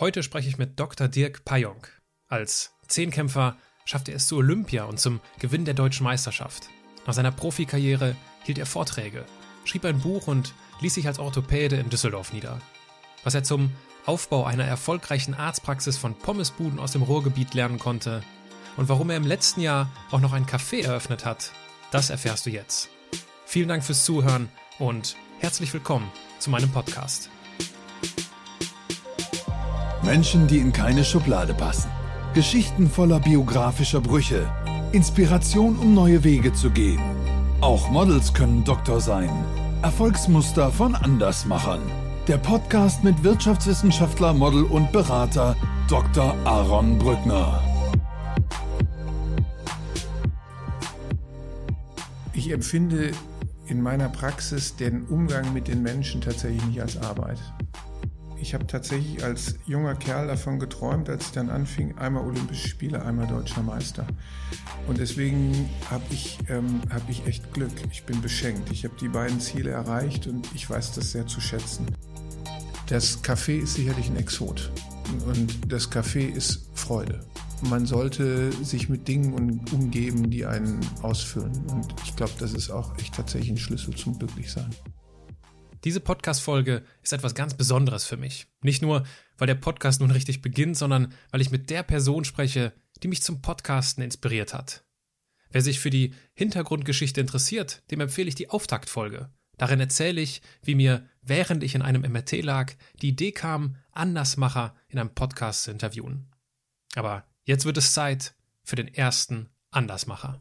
Heute spreche ich mit Dr. Dirk Payonk. Als Zehnkämpfer schaffte er es zu Olympia und zum Gewinn der deutschen Meisterschaft. Nach seiner Profikarriere hielt er Vorträge, schrieb ein Buch und ließ sich als Orthopäde in Düsseldorf nieder. Was er zum Aufbau einer erfolgreichen Arztpraxis von Pommesbuden aus dem Ruhrgebiet lernen konnte und warum er im letzten Jahr auch noch ein Café eröffnet hat, das erfährst du jetzt. Vielen Dank fürs Zuhören und herzlich willkommen zu meinem Podcast. Menschen, die in keine Schublade passen. Geschichten voller biografischer Brüche. Inspiration, um neue Wege zu gehen. Auch Models können Doktor sein. Erfolgsmuster von Andersmachern. Der Podcast mit Wirtschaftswissenschaftler, Model und Berater Dr. Aaron Brückner. Ich empfinde in meiner Praxis den Umgang mit den Menschen tatsächlich nicht als Arbeit. Ich habe tatsächlich als junger Kerl davon geträumt, als ich dann anfing, einmal Olympische Spiele, einmal deutscher Meister. Und deswegen habe ich, ähm, hab ich echt Glück. Ich bin beschenkt. Ich habe die beiden Ziele erreicht und ich weiß das sehr zu schätzen. Das Café ist sicherlich ein Exot und das Café ist Freude. Man sollte sich mit Dingen umgeben, die einen ausfüllen. Und ich glaube, das ist auch echt tatsächlich ein Schlüssel zum Glücklichsein. Diese Podcast-Folge ist etwas ganz Besonderes für mich. Nicht nur, weil der Podcast nun richtig beginnt, sondern weil ich mit der Person spreche, die mich zum Podcasten inspiriert hat. Wer sich für die Hintergrundgeschichte interessiert, dem empfehle ich die Auftaktfolge. Darin erzähle ich, wie mir, während ich in einem MRT lag, die Idee kam, Andersmacher in einem Podcast zu interviewen. Aber jetzt wird es Zeit für den ersten Andersmacher.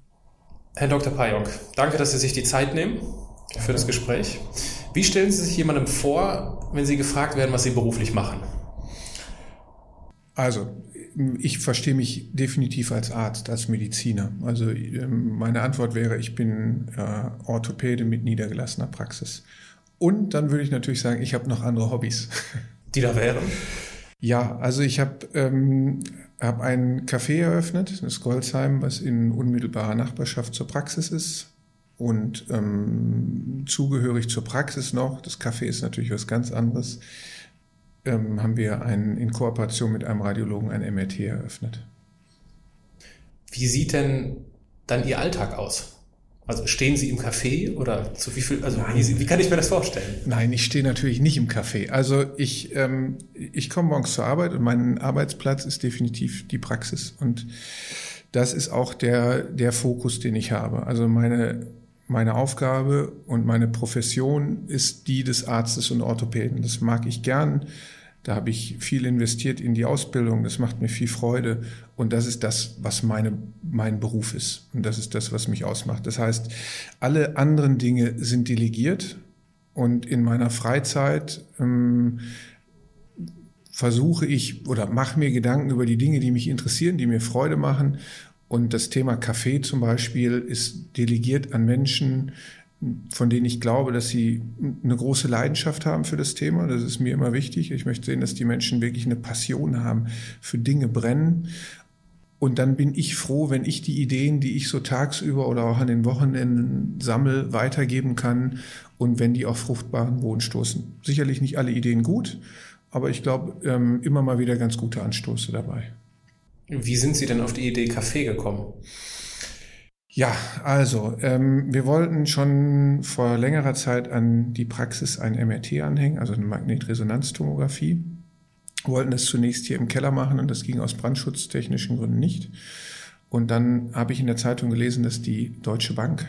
Herr Dr. Payonk, danke, dass Sie sich die Zeit nehmen für das Gespräch. Wie stellen Sie sich jemandem vor, wenn Sie gefragt werden, was Sie beruflich machen? Also, ich verstehe mich definitiv als Arzt, als Mediziner. Also ähm, meine Antwort wäre, ich bin äh, Orthopäde mit niedergelassener Praxis. Und dann würde ich natürlich sagen, ich habe noch andere Hobbys. Die da wären? Ja, also ich habe ähm, hab ein Café eröffnet, das Goldsheim, was in unmittelbarer Nachbarschaft zur Praxis ist und ähm, zugehörig zur Praxis noch, das Café ist natürlich was ganz anderes, ähm, haben wir ein, in Kooperation mit einem Radiologen ein MRT eröffnet. Wie sieht denn dann Ihr Alltag aus? Also stehen Sie im Café oder zu wie viel, also wie, wie, kann ich mir das vorstellen? Nein, ich stehe natürlich nicht im Café. Also ich, ähm, ich komme morgens zur Arbeit und mein Arbeitsplatz ist definitiv die Praxis und das ist auch der, der Fokus, den ich habe. Also meine meine Aufgabe und meine Profession ist die des Arztes und Orthopäden. Das mag ich gern. Da habe ich viel investiert in die Ausbildung. Das macht mir viel Freude. Und das ist das, was meine, mein Beruf ist. Und das ist das, was mich ausmacht. Das heißt, alle anderen Dinge sind delegiert. Und in meiner Freizeit ähm, versuche ich oder mache mir Gedanken über die Dinge, die mich interessieren, die mir Freude machen und das Thema Kaffee zum Beispiel ist delegiert an Menschen, von denen ich glaube, dass sie eine große Leidenschaft haben für das Thema. Das ist mir immer wichtig. Ich möchte sehen, dass die Menschen wirklich eine Passion haben, für Dinge brennen. Und dann bin ich froh, wenn ich die Ideen, die ich so tagsüber oder auch an den Wochenenden sammle, weitergeben kann und wenn die auf fruchtbaren Boden stoßen. Sicherlich nicht alle Ideen gut, aber ich glaube, ähm, immer mal wieder ganz gute Anstoße dabei. Wie sind Sie denn auf die Idee Kaffee gekommen? Ja, also ähm, wir wollten schon vor längerer Zeit an die Praxis ein MRT anhängen, also eine Magnetresonanztomographie. Wollten das zunächst hier im Keller machen und das ging aus brandschutztechnischen Gründen nicht. Und dann habe ich in der Zeitung gelesen, dass die Deutsche Bank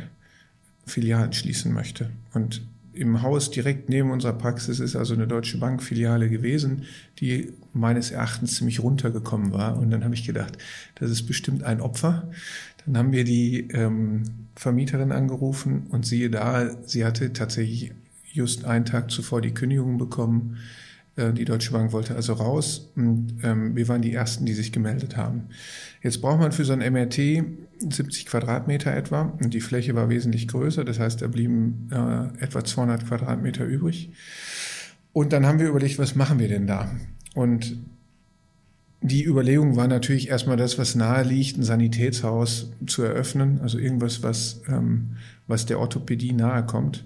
Filialen schließen möchte. Und im Haus direkt neben unserer Praxis ist also eine Deutsche Bank Filiale gewesen, die meines Erachtens ziemlich runtergekommen war. Und dann habe ich gedacht, das ist bestimmt ein Opfer. Dann haben wir die ähm, Vermieterin angerufen und siehe da, sie hatte tatsächlich just einen Tag zuvor die Kündigung bekommen. Äh, die Deutsche Bank wollte also raus und ähm, wir waren die Ersten, die sich gemeldet haben. Jetzt braucht man für so ein MRT 70 Quadratmeter etwa und die Fläche war wesentlich größer, das heißt, da blieben äh, etwa 200 Quadratmeter übrig. Und dann haben wir überlegt, was machen wir denn da? Und die Überlegung war natürlich erstmal das, was nahe liegt, ein Sanitätshaus zu eröffnen, also irgendwas, was, ähm, was der Orthopädie nahe kommt.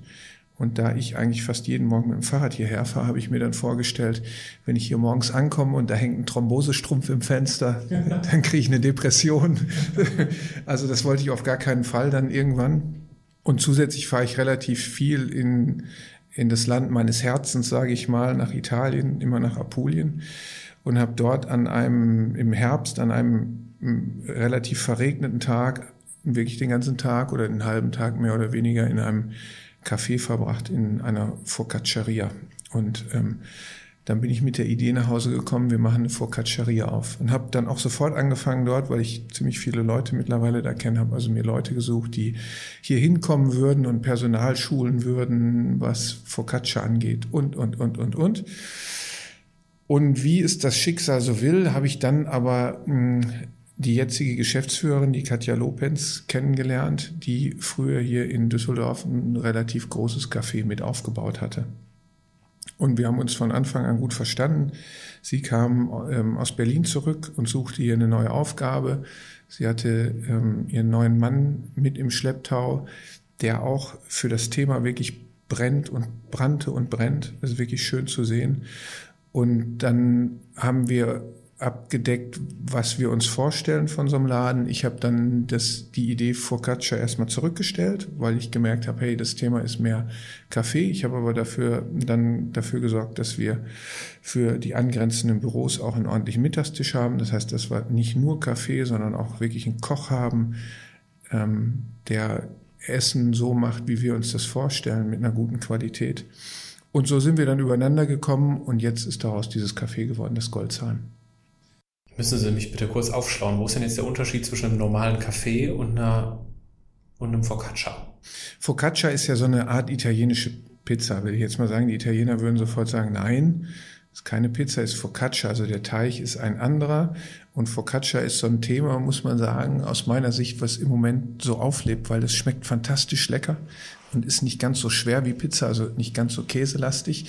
Und da ich eigentlich fast jeden Morgen mit dem Fahrrad hierher fahre, habe ich mir dann vorgestellt, wenn ich hier morgens ankomme und da hängt ein Thrombosestrumpf im Fenster, dann kriege ich eine Depression. also das wollte ich auf gar keinen Fall dann irgendwann. Und zusätzlich fahre ich relativ viel in, in das Land meines Herzens, sage ich mal, nach Italien, immer nach Apulien und habe dort an einem im Herbst an einem relativ verregneten Tag wirklich den ganzen Tag oder den halben Tag mehr oder weniger in einem Café verbracht in einer Focacceria. Und ähm, dann bin ich mit der Idee nach Hause gekommen, wir machen eine Focacceria auf. Und habe dann auch sofort angefangen dort, weil ich ziemlich viele Leute mittlerweile da kenne, habe also mir Leute gesucht, die hier hinkommen würden und Personal schulen würden, was Focaccia angeht und, und, und, und, und. Und wie es das Schicksal so will, habe ich dann aber mh, hm, die jetzige Geschäftsführerin, die Katja Lopenz, kennengelernt, die früher hier in Düsseldorf ein relativ großes Café mit aufgebaut hatte. Und wir haben uns von Anfang an gut verstanden. Sie kam ähm, aus Berlin zurück und suchte hier eine neue Aufgabe. Sie hatte ähm, ihren neuen Mann mit im Schlepptau, der auch für das Thema wirklich brennt und brannte und brennt. Das ist wirklich schön zu sehen. Und dann haben wir abgedeckt, was wir uns vorstellen von so einem Laden. Ich habe dann das, die Idee Focaccia erstmal zurückgestellt, weil ich gemerkt habe, hey, das Thema ist mehr Kaffee. Ich habe aber dafür dann dafür gesorgt, dass wir für die angrenzenden Büros auch einen ordentlichen Mittagstisch haben. Das heißt, dass wir nicht nur Kaffee, sondern auch wirklich einen Koch haben, ähm, der Essen so macht, wie wir uns das vorstellen, mit einer guten Qualität. Und so sind wir dann übereinander gekommen und jetzt ist daraus dieses Café geworden, das Goldzahn. Müssen Sie mich bitte kurz aufschlauen. Wo ist denn jetzt der Unterschied zwischen einem normalen Kaffee und, einer, und einem Focaccia? Focaccia ist ja so eine Art italienische Pizza. Will ich jetzt mal sagen, die Italiener würden sofort sagen, nein, ist keine Pizza, ist Focaccia. Also der Teig ist ein anderer. Und Focaccia ist so ein Thema, muss man sagen, aus meiner Sicht, was im Moment so auflebt, weil es schmeckt fantastisch lecker und ist nicht ganz so schwer wie Pizza, also nicht ganz so käselastig.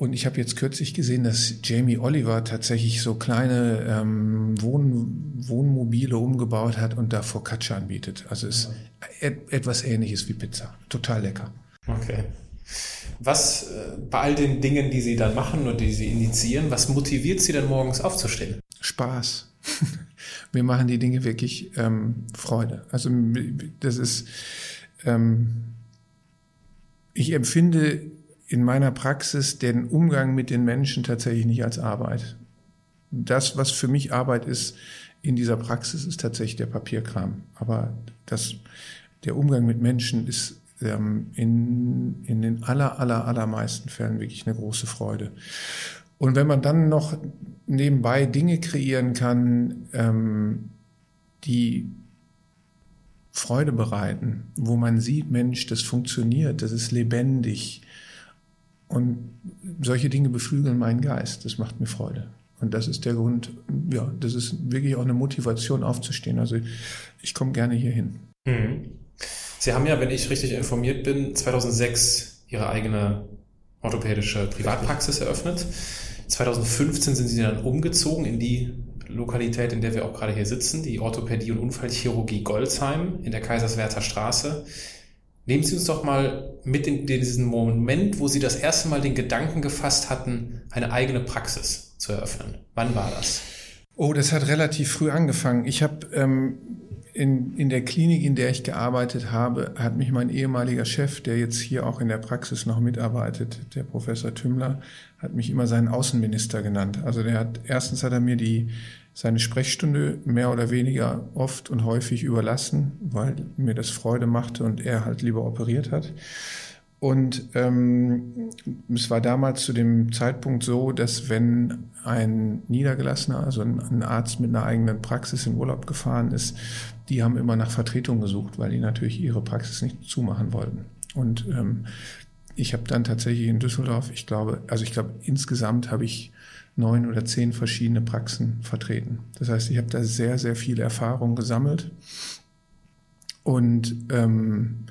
Und ich habe jetzt kürzlich gesehen, dass Jamie Oliver tatsächlich so kleine ähm, Wohn Wohnmobile umgebaut hat und da Focaccia anbietet. Also ist et etwas ähnliches wie Pizza. Total lecker. Okay. Was äh, bei all den Dingen, die Sie dann machen und die Sie initiieren, was motiviert Sie denn morgens aufzustehen? Spaß. Wir machen die Dinge wirklich ähm, Freude. Also das ist, ähm, ich empfinde in meiner Praxis den Umgang mit den Menschen tatsächlich nicht als Arbeit. Das, was für mich Arbeit ist in dieser Praxis, ist tatsächlich der Papierkram. Aber das, der Umgang mit Menschen ist ähm, in, in den aller, aller, allermeisten Fällen wirklich eine große Freude. Und wenn man dann noch nebenbei Dinge kreieren kann, ähm, die Freude bereiten, wo man sieht, Mensch, das funktioniert, das ist lebendig, und solche Dinge beflügeln meinen Geist. Das macht mir Freude. Und das ist der Grund, ja, das ist wirklich auch eine Motivation aufzustehen. Also ich komme gerne hier hin. Mhm. Sie haben ja, wenn ich richtig informiert bin, 2006 Ihre eigene orthopädische Privatpraxis eröffnet. 2015 sind Sie dann umgezogen in die Lokalität, in der wir auch gerade hier sitzen, die Orthopädie und Unfallchirurgie Goldsheim in der Kaiserswerther Straße. Nehmen Sie uns doch mal mit in diesen Moment, wo Sie das erste Mal den Gedanken gefasst hatten, eine eigene Praxis zu eröffnen. Wann war das? Oh, das hat relativ früh angefangen. Ich habe ähm, in, in der Klinik, in der ich gearbeitet habe, hat mich mein ehemaliger Chef, der jetzt hier auch in der Praxis noch mitarbeitet, der Professor Tümmler, hat mich immer seinen Außenminister genannt. Also der hat erstens hat er mir die seine Sprechstunde mehr oder weniger oft und häufig überlassen, weil mir das Freude machte und er halt lieber operiert hat. Und ähm, es war damals zu dem Zeitpunkt so, dass wenn ein Niedergelassener, also ein, Arzt mit einer eigenen Praxis in Urlaub gefahren ist, die haben immer nach Vertretung gesucht, weil die natürlich ihre Praxis nicht zumachen wollten. Und ähm, ich habe dann tatsächlich in Düsseldorf, ich glaube, also ich glaube insgesamt habe ich neun oder zehn verschiedene Praxen vertreten. Das heißt, ich habe da sehr, sehr viel Erfahrung gesammelt und ähm,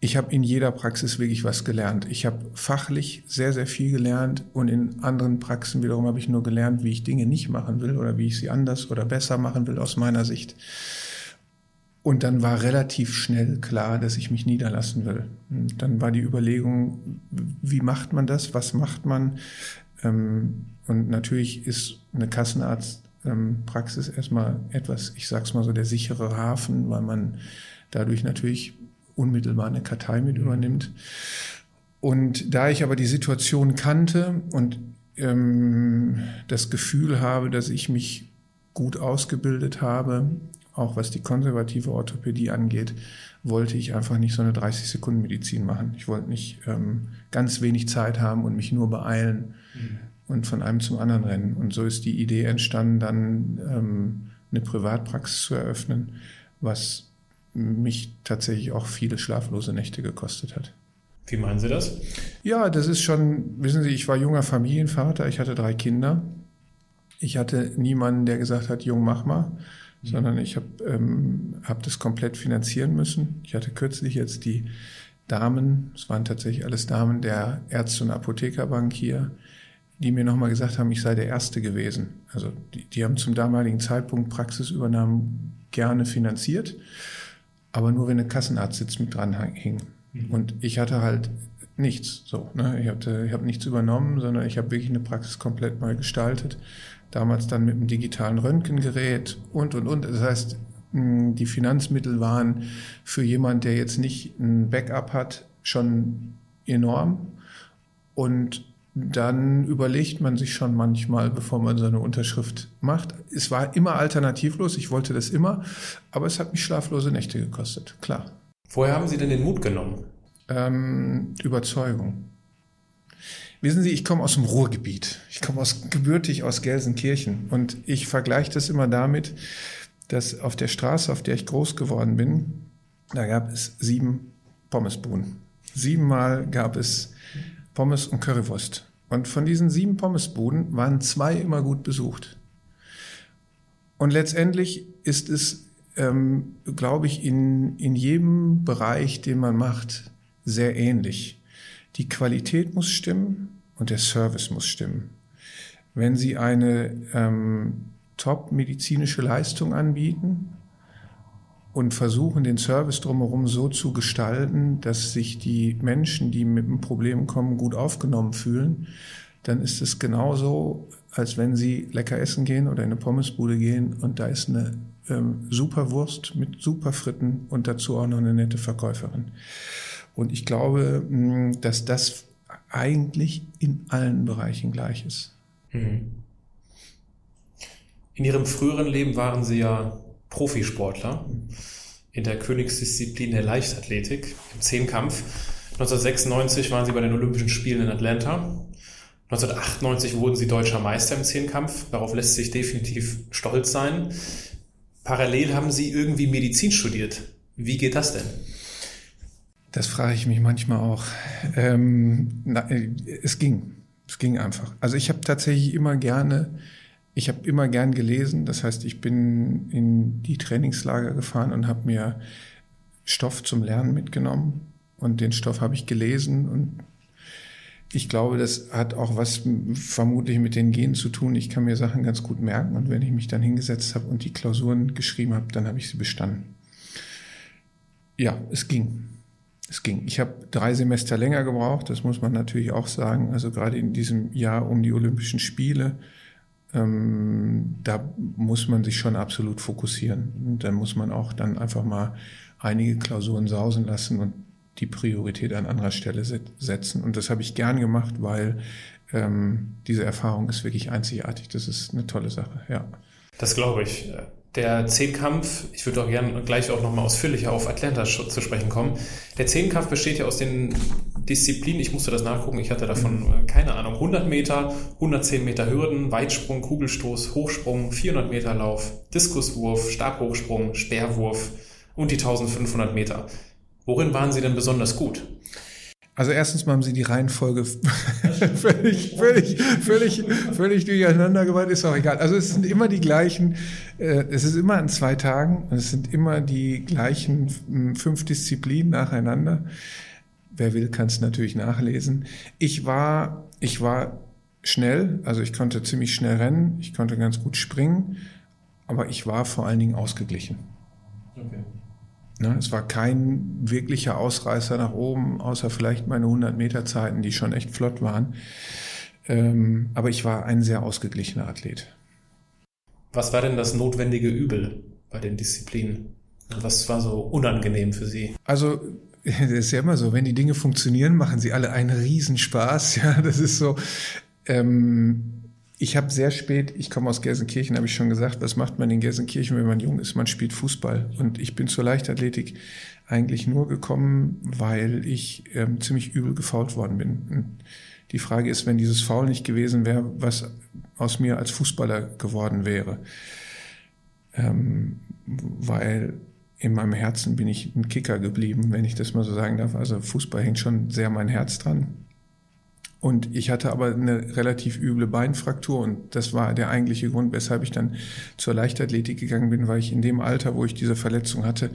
ich habe in jeder Praxis wirklich was gelernt. Ich habe fachlich sehr, sehr viel gelernt und in anderen Praxen wiederum habe ich nur gelernt, wie ich Dinge nicht machen will oder wie ich sie anders oder besser machen will aus meiner Sicht. Und dann war relativ schnell klar, dass ich mich niederlassen will. Und dann war die Überlegung, wie macht man das? Was macht man? Ähm, und natürlich ist eine Kassenarztpraxis erstmal etwas, ich sag's mal so, der sichere Hafen, weil man dadurch natürlich unmittelbar eine Kartei mit übernimmt. Und da ich aber die Situation kannte und ähm, das Gefühl habe, dass ich mich gut ausgebildet habe, auch was die konservative Orthopädie angeht, wollte ich einfach nicht so eine 30-Sekunden-Medizin machen. Ich wollte nicht ähm, ganz wenig Zeit haben und mich nur beeilen mhm. und von einem zum anderen rennen. Und so ist die Idee entstanden, dann ähm, eine Privatpraxis zu eröffnen, was mich tatsächlich auch viele schlaflose Nächte gekostet hat. Wie meinen Sie das? Ja, das ist schon, wissen Sie, ich war junger Familienvater, ich hatte drei Kinder. Ich hatte niemanden, der gesagt hat, Jung, mach mal. Sondern ich habe ähm, hab das komplett finanzieren müssen. Ich hatte kürzlich jetzt die Damen, es waren tatsächlich alles Damen der Ärzte- und Apothekerbank hier, die mir nochmal gesagt haben, ich sei der Erste gewesen. Also die, die haben zum damaligen Zeitpunkt Praxisübernahmen gerne finanziert, aber nur wenn ein Kassenarztsitz mit dran hing. Mhm. Und ich hatte halt nichts. So, ne? Ich habe ich hab nichts übernommen, sondern ich habe wirklich eine Praxis komplett neu gestaltet. Damals dann mit einem digitalen Röntgengerät und und und. Das heißt, die Finanzmittel waren für jemand, der jetzt nicht ein Backup hat, schon enorm. Und dann überlegt man sich schon manchmal, bevor man so eine Unterschrift macht. Es war immer alternativlos, ich wollte das immer, aber es hat mich schlaflose Nächte gekostet, klar. Woher haben Sie denn den Mut genommen? Ähm, Überzeugung. Wissen Sie, ich komme aus dem Ruhrgebiet. Ich komme aus, gebürtig aus Gelsenkirchen. Und ich vergleiche das immer damit, dass auf der Straße, auf der ich groß geworden bin, da gab es sieben Pommesbuden. Siebenmal gab es Pommes und Currywurst. Und von diesen sieben Pommesbuden waren zwei immer gut besucht. Und letztendlich ist es ähm, glaube ich, in, in jedem Bereich, den man macht, sehr ähnlich. Die Qualität muss stimmen und der Service muss stimmen. Wenn Sie eine ähm, top-medizinische Leistung anbieten und versuchen, den Service drumherum so zu gestalten, dass sich die Menschen, die mit einem Problem kommen, gut aufgenommen fühlen, dann ist es genauso, als wenn Sie lecker essen gehen oder in eine Pommesbude gehen und da ist eine ähm, super Wurst mit super Fritten und dazu auch noch eine nette Verkäuferin. Und ich glaube, mh, dass das eigentlich in allen Bereichen gleich ist. Mhm. In Ihrem früheren Leben waren Sie ja Profisportler in der Königsdisziplin der Leichtathletik, im Zehnkampf. 1996 waren Sie bei den Olympischen Spielen in Atlanta. 1998 wurden Sie deutscher Meister im Zehnkampf. Darauf lässt sich definitiv stolz sein. Parallel haben Sie irgendwie Medizin studiert. Wie geht das denn? Das frage ich mich manchmal auch. Ähm, na, es ging. Es ging einfach. Also ich habe tatsächlich immer gerne, ich habe immer gern gelesen. Das heißt, ich bin in die Trainingslager gefahren und habe mir Stoff zum Lernen mitgenommen. Und den Stoff habe ich gelesen und ich glaube, das hat auch was vermutlich mit den Genen zu tun. Ich kann mir Sachen ganz gut merken und wenn ich mich dann hingesetzt habe und die Klausuren geschrieben habe, dann habe ich sie bestanden. Ja, es ging. Es ging. Ich habe drei Semester länger gebraucht, das muss man natürlich auch sagen. Also gerade in diesem Jahr um die Olympischen Spiele, ähm, da muss man sich schon absolut fokussieren. Und dann muss man auch dann einfach mal einige Klausuren sausen lassen und die Priorität an anderer Stelle setzen. Und das habe ich gern gemacht, weil ähm, diese Erfahrung ist wirklich einzigartig. Das ist eine tolle Sache, ja. Das glaube ich. Der Zehnkampf, ich würde auch gerne gleich auch nochmal ausführlicher auf Atlanta zu sprechen kommen. Der Zehnkampf besteht ja aus den Disziplinen, ich musste das nachgucken, ich hatte davon mhm. keine Ahnung, 100 Meter, 110 Meter Hürden, Weitsprung, Kugelstoß, Hochsprung, 400 Meter Lauf, Diskuswurf, Stabhochsprung, Speerwurf und die 1500 Meter. Worin waren Sie denn besonders gut? Also erstens mal haben sie die Reihenfolge völlig, völlig, völlig, völlig durcheinander gebracht, ist auch egal. Also es sind immer die gleichen, äh, es ist immer an zwei Tagen und es sind immer die gleichen hm, fünf Disziplinen nacheinander. Wer will, kann es natürlich nachlesen. Ich war, ich war schnell, also ich konnte ziemlich schnell rennen, ich konnte ganz gut springen, aber ich war vor allen Dingen ausgeglichen. Okay. Ne, es war kein wirklicher Ausreißer nach oben, außer vielleicht meine 100 Meter Zeiten, die schon echt flott waren. Ähm, aber ich war ein sehr ausgeglichener Athlet. Was war denn das notwendige Übel bei den Disziplinen? Was war so unangenehm für Sie? Also das ist ja immer so, wenn die Dinge funktionieren, machen sie alle einen Riesenspaß. Ja, das ist so. Ähm, ich habe sehr spät, ich komme aus Gelsenkirchen, habe ich schon gesagt, was macht man in Gelsenkirchen, wenn man jung ist? Man spielt Fußball. Und ich bin zur Leichtathletik eigentlich nur gekommen, weil ich ähm, ziemlich übel gefault worden bin. Und die Frage ist, wenn dieses Foul nicht gewesen wäre, was aus mir als Fußballer geworden wäre. Ähm, weil in meinem Herzen bin ich ein Kicker geblieben, wenn ich das mal so sagen darf. Also Fußball hängt schon sehr mein Herz dran. Und ich hatte aber eine relativ üble Beinfraktur und das war der eigentliche Grund, weshalb ich dann zur Leichtathletik gegangen bin, weil ich in dem Alter, wo ich diese Verletzung hatte,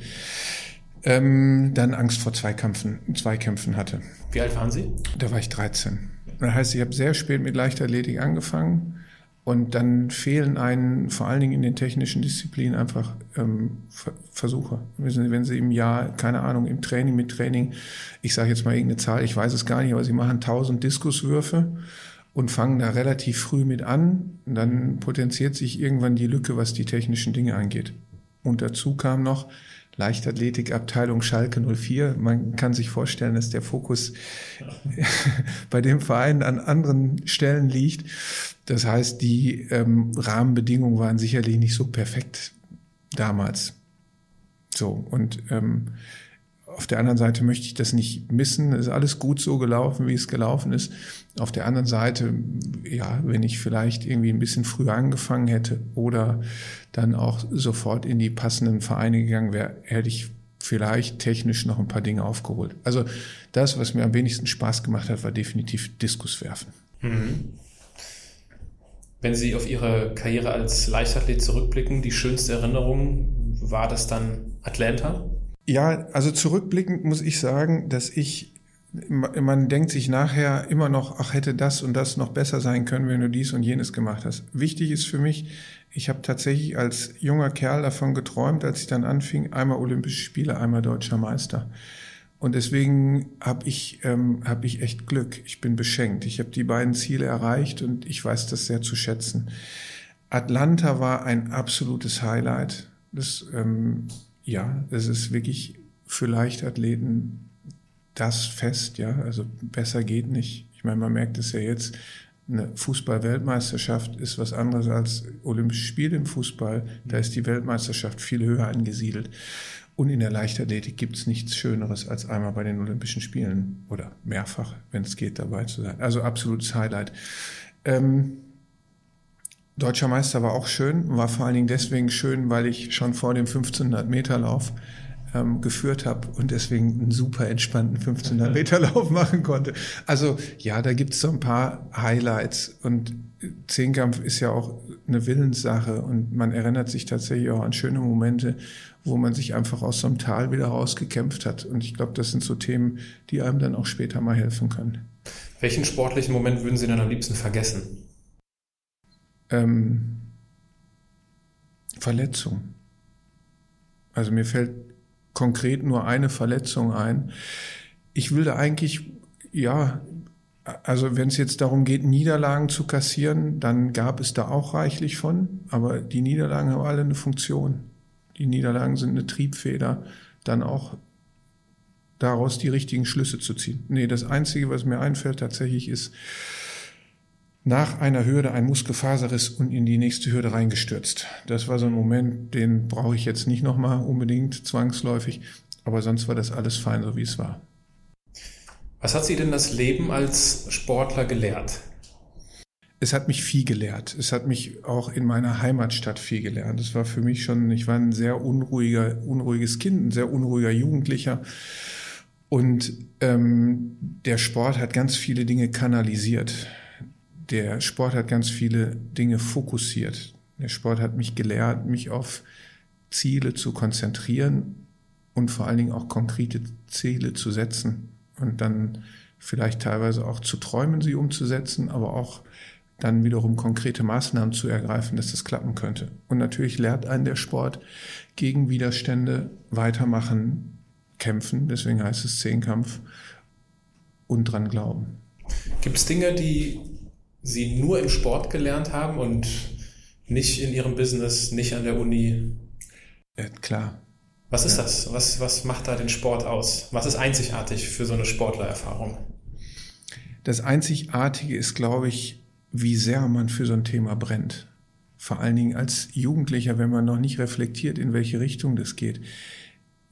ähm, dann Angst vor Zweikämpfen, Zweikämpfen hatte. Wie alt waren Sie? Da war ich 13. Das heißt, ich habe sehr spät mit Leichtathletik angefangen und dann fehlen einen vor allen Dingen in den technischen Disziplinen einfach ähm, Versuche. Wenn Sie im Jahr, keine Ahnung, im Training mit Training, ich sage jetzt mal irgendeine Zahl, ich weiß es gar nicht, aber Sie machen 1000 Diskuswürfe und fangen da relativ früh mit an, dann potenziert sich irgendwann die Lücke, was die technischen Dinge angeht. Und dazu kam noch, Leichtathletikabteilung Schalke 04. Man kann sich vorstellen, dass der Fokus bei dem Verein an anderen Stellen liegt. Das heißt, die ähm, Rahmenbedingungen waren sicherlich nicht so perfekt damals. So, und ähm, auf der anderen Seite möchte ich das nicht missen. Es ist alles gut so gelaufen, wie es gelaufen ist. Auf der anderen Seite, ja, wenn ich vielleicht irgendwie ein bisschen früher angefangen hätte oder dann auch sofort in die passenden Vereine gegangen wäre, hätte ich vielleicht technisch noch ein paar Dinge aufgeholt. Also das, was mir am wenigsten Spaß gemacht hat, war definitiv Diskus werfen. Mhm. Wenn Sie auf Ihre Karriere als Leichtathlet zurückblicken, die schönste Erinnerung, war das dann Atlanta? Ja, also zurückblickend muss ich sagen, dass ich, man denkt sich nachher immer noch, ach hätte das und das noch besser sein können, wenn du dies und jenes gemacht hast. Wichtig ist für mich, ich habe tatsächlich als junger Kerl davon geträumt, als ich dann anfing, einmal Olympische Spiele, einmal deutscher Meister. Und deswegen habe ich, ähm, hab ich echt Glück. Ich bin beschenkt. Ich habe die beiden Ziele erreicht und ich weiß das sehr zu schätzen. Atlanta war ein absolutes Highlight. Das ähm, ja, es ist wirklich für Leichtathleten das Fest, ja. Also besser geht nicht. Ich meine, man merkt es ja jetzt, eine Fußball-Weltmeisterschaft ist was anderes als Olympische Spiele im Fußball. Da ist die Weltmeisterschaft viel höher angesiedelt. Und in der Leichtathletik gibt es nichts Schöneres, als einmal bei den Olympischen Spielen oder mehrfach, wenn es geht, dabei zu sein. Also absolutes Highlight. Ähm, Deutscher Meister war auch schön, war vor allen Dingen deswegen schön, weil ich schon vor dem 1500 Meter Lauf ähm, geführt habe und deswegen einen super entspannten 1500 Meter Lauf machen konnte. Also ja, da gibt's so ein paar Highlights und Zehnkampf ist ja auch eine Willenssache und man erinnert sich tatsächlich auch an schöne Momente, wo man sich einfach aus so einem Tal wieder rausgekämpft hat. Und ich glaube, das sind so Themen, die einem dann auch später mal helfen können. Welchen sportlichen Moment würden Sie denn am liebsten vergessen? Ähm, Verletzung. Also mir fällt konkret nur eine Verletzung ein. Ich will da eigentlich, ja, also wenn es jetzt darum geht, Niederlagen zu kassieren, dann gab es da auch reichlich von, aber die Niederlagen haben alle eine Funktion. Die Niederlagen sind eine Triebfeder, dann auch daraus die richtigen Schlüsse zu ziehen. Nee, das Einzige, was mir einfällt tatsächlich ist, nach einer Hürde ein Muskelfaserriss und in die nächste Hürde reingestürzt. Das war so ein Moment, den brauche ich jetzt nicht nochmal unbedingt zwangsläufig, aber sonst war das alles fein, so wie es war. Was hat Sie denn das Leben als Sportler gelehrt? Es hat mich viel gelehrt. Es hat mich auch in meiner Heimatstadt viel gelehrt. Es war für mich schon, ich war ein sehr unruhiger, unruhiges Kind, ein sehr unruhiger Jugendlicher. Und ähm, der Sport hat ganz viele Dinge kanalisiert der Sport hat ganz viele Dinge fokussiert. Der Sport hat mich gelehrt, mich auf Ziele zu konzentrieren und vor allen Dingen auch konkrete Ziele zu setzen und dann vielleicht teilweise auch zu träumen, sie umzusetzen, aber auch dann wiederum konkrete Maßnahmen zu ergreifen, dass das klappen könnte. Und natürlich lehrt einen der Sport gegen Widerstände weitermachen, kämpfen. Deswegen heißt es Zehnkampf und dran glauben. Gibt es Dinge, die Sie nur im Sport gelernt haben und nicht in Ihrem Business, nicht an der Uni? Ja, klar. Was ist ja. das? Was, was macht da den Sport aus? Was ist einzigartig für so eine Sportlererfahrung? Das Einzigartige ist, glaube ich, wie sehr man für so ein Thema brennt. Vor allen Dingen als Jugendlicher, wenn man noch nicht reflektiert, in welche Richtung das geht,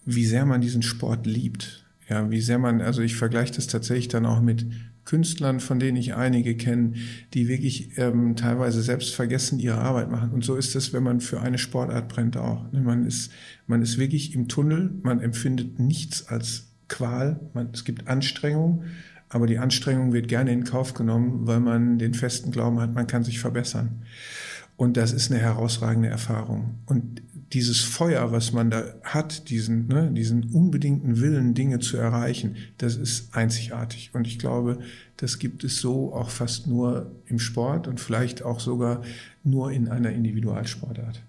wie sehr man diesen Sport liebt. Ja, wie sehr man, also ich vergleiche das tatsächlich dann auch mit Künstlern, von denen ich einige kenne, die wirklich ähm, teilweise selbst vergessen ihre Arbeit machen. Und so ist es, wenn man für eine Sportart brennt auch. Ne, man ist, man ist wirklich im Tunnel, man empfindet nichts als Qual, man, es gibt Anstrengung, aber die Anstrengung wird gerne in Kauf genommen, weil man den festen Glauben hat, man kann sich verbessern. Und das ist eine herausragende Erfahrung. Und dieses Feuer, was man da hat, diesen, ne, diesen unbedingten Willen, Dinge zu erreichen, das ist einzigartig. Und ich glaube, das gibt es so auch fast nur im Sport und vielleicht auch sogar nur in einer Individualsportart.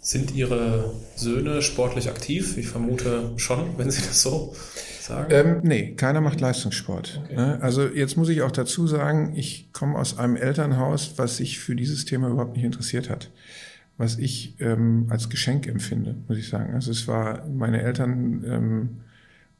Sind Ihre Söhne sportlich aktiv? Ich vermute schon, wenn Sie das so sagen. Ähm, nee, keiner macht Leistungssport. Okay. Ne? Also jetzt muss ich auch dazu sagen, ich komme aus einem Elternhaus, was sich für dieses Thema überhaupt nicht interessiert hat. Was ich ähm, als Geschenk empfinde, muss ich sagen. Also es war, meine Eltern ähm,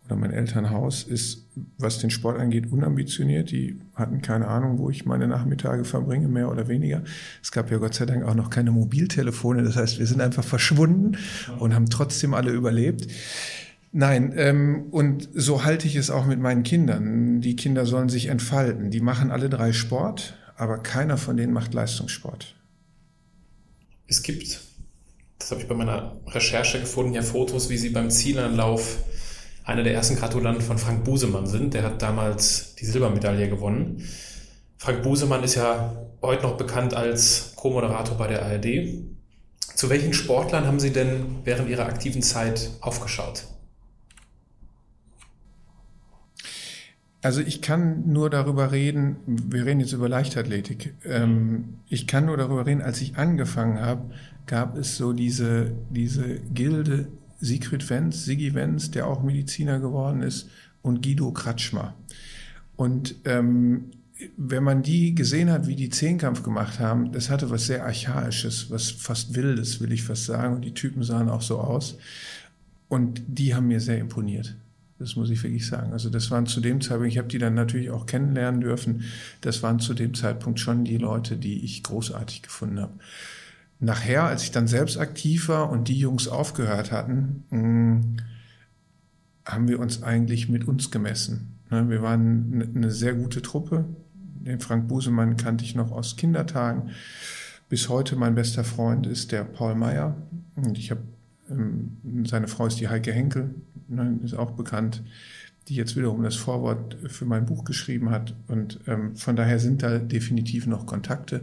oder mein Elternhaus ist, was den Sport angeht, unambitioniert. Die hatten keine Ahnung, wo ich meine Nachmittage verbringe, mehr oder weniger. Es gab ja Gott sei Dank auch noch keine Mobiltelefone. Das heißt, wir sind einfach verschwunden und haben trotzdem alle überlebt. Nein, ähm, und so halte ich es auch mit meinen Kindern. Die Kinder sollen sich entfalten. Die machen alle drei Sport, aber keiner von denen macht Leistungssport. Es gibt, das habe ich bei meiner Recherche gefunden, ja Fotos, wie sie beim Zielanlauf einer der ersten Gratulanten von Frank Busemann sind. Der hat damals die Silbermedaille gewonnen. Frank Busemann ist ja heute noch bekannt als Co-Moderator bei der ARD. Zu welchen Sportlern haben Sie denn während Ihrer aktiven Zeit aufgeschaut? Also ich kann nur darüber reden, wir reden jetzt über Leichtathletik. Ähm, ich kann nur darüber reden, als ich angefangen habe, gab es so diese, diese Gilde Sigrid Wenz, Sigi Wenz, der auch Mediziner geworden ist, und Guido Kratschmer. Und ähm, wenn man die gesehen hat, wie die Zehnkampf gemacht haben, das hatte was sehr Archaisches, was fast Wildes, will ich fast sagen. Und die Typen sahen auch so aus. Und die haben mir sehr imponiert. Das muss ich wirklich sagen. Also das waren zu dem Zeitpunkt, ich habe die dann natürlich auch kennenlernen dürfen, das waren zu dem Zeitpunkt schon die Leute, die ich großartig gefunden habe. Nachher, als ich dann selbst aktiv war und die Jungs aufgehört hatten, hm, haben wir uns eigentlich mit uns gemessen. Ne, wir waren eine sehr gute Truppe. Den Frank Busemann kannte ich noch aus Kindertagen. Bis heute mein bester Freund ist der Paul Meyer. Und ich habe ähm, seine Frau ist die Heike Henkel, ne, ist auch bekannt, die jetzt wiederum das Vorwort für mein Buch geschrieben hat. Und ähm, von daher sind da definitiv noch Kontakte.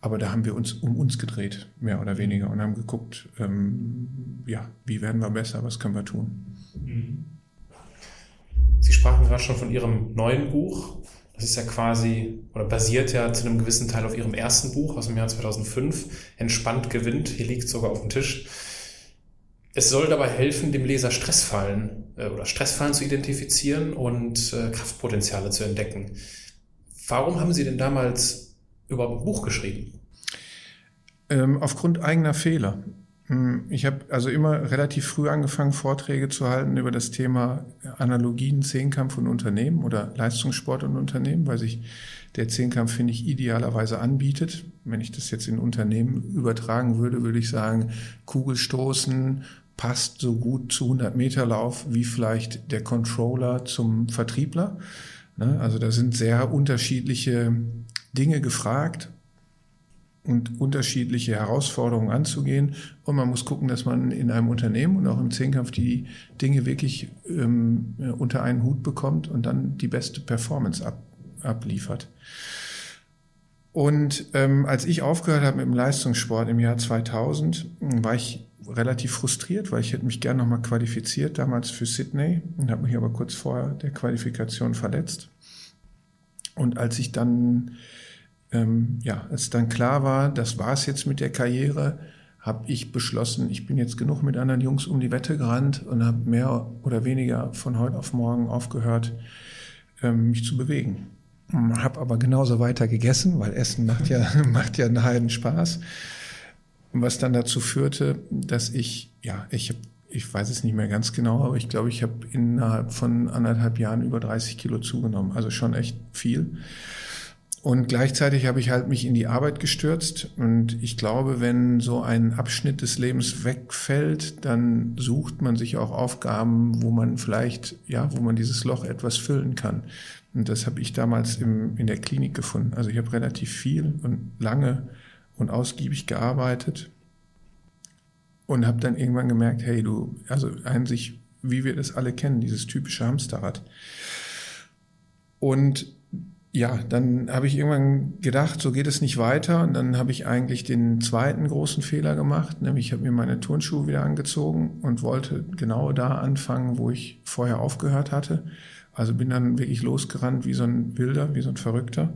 Aber da haben wir uns um uns gedreht, mehr oder weniger, und haben geguckt, ähm, ja, wie werden wir besser, was können wir tun. Mhm. Sie sprachen gerade schon von Ihrem neuen Buch. Das ist ja quasi oder basiert ja zu einem gewissen Teil auf Ihrem ersten Buch aus dem Jahr 2005. Entspannt gewinnt. Hier liegt sogar auf dem Tisch. Es soll dabei helfen, dem Leser Stressfallen äh, oder Stressfallen zu identifizieren und äh, Kraftpotenziale zu entdecken. Warum haben Sie denn damals überhaupt ein Buch geschrieben? Ähm, aufgrund eigener Fehler. Hm, ich habe also immer relativ früh angefangen, Vorträge zu halten über das Thema Analogien Zehnkampf und Unternehmen oder Leistungssport und Unternehmen, weil sich der Zehnkampf, finde ich, idealerweise anbietet. Wenn ich das jetzt in Unternehmen übertragen würde, würde ich sagen, Kugelstoßen, passt so gut zu 100 Meter Lauf wie vielleicht der Controller zum Vertriebler. Ne? Also da sind sehr unterschiedliche Dinge gefragt und unterschiedliche Herausforderungen anzugehen. Und man muss gucken, dass man in einem Unternehmen und auch im Zehnkampf die Dinge wirklich ähm, unter einen Hut bekommt und dann die beste Performance ab, abliefert. Und ähm, als ich aufgehört habe mit dem Leistungssport im Jahr 2000, war ich relativ frustriert, weil ich hätte mich gern nochmal qualifiziert, damals für Sydney, und habe mich aber kurz vor der Qualifikation verletzt. Und als ich dann ähm, ja, als dann klar war, das war es jetzt mit der Karriere, habe ich beschlossen, ich bin jetzt genug mit anderen Jungs um die Wette gerannt und habe mehr oder weniger von heute auf morgen aufgehört, ähm, mich zu bewegen. Habe aber genauso weiter gegessen, weil Essen macht ja, macht ja einen halben Spaß. Was dann dazu führte, dass ich, ja, ich habe ich weiß es nicht mehr ganz genau, aber ich glaube, ich habe innerhalb von anderthalb Jahren über 30 Kilo zugenommen. Also schon echt viel. Und gleichzeitig habe ich halt mich in die Arbeit gestürzt. Und ich glaube, wenn so ein Abschnitt des Lebens wegfällt, dann sucht man sich auch Aufgaben, wo man vielleicht, ja, wo man dieses Loch etwas füllen kann. Und das habe ich damals im, in der Klinik gefunden. Also ich habe relativ viel und lange und ausgiebig gearbeitet und habe dann irgendwann gemerkt, hey, du, also eigentlich, wie wir das alle kennen, dieses typische Hamsterrad. Und ja, dann habe ich irgendwann gedacht, so geht es nicht weiter. Und dann habe ich eigentlich den zweiten großen Fehler gemacht, nämlich ich habe mir meine Turnschuhe wieder angezogen und wollte genau da anfangen, wo ich vorher aufgehört hatte. Also bin dann wirklich losgerannt wie so ein Wilder, wie so ein Verrückter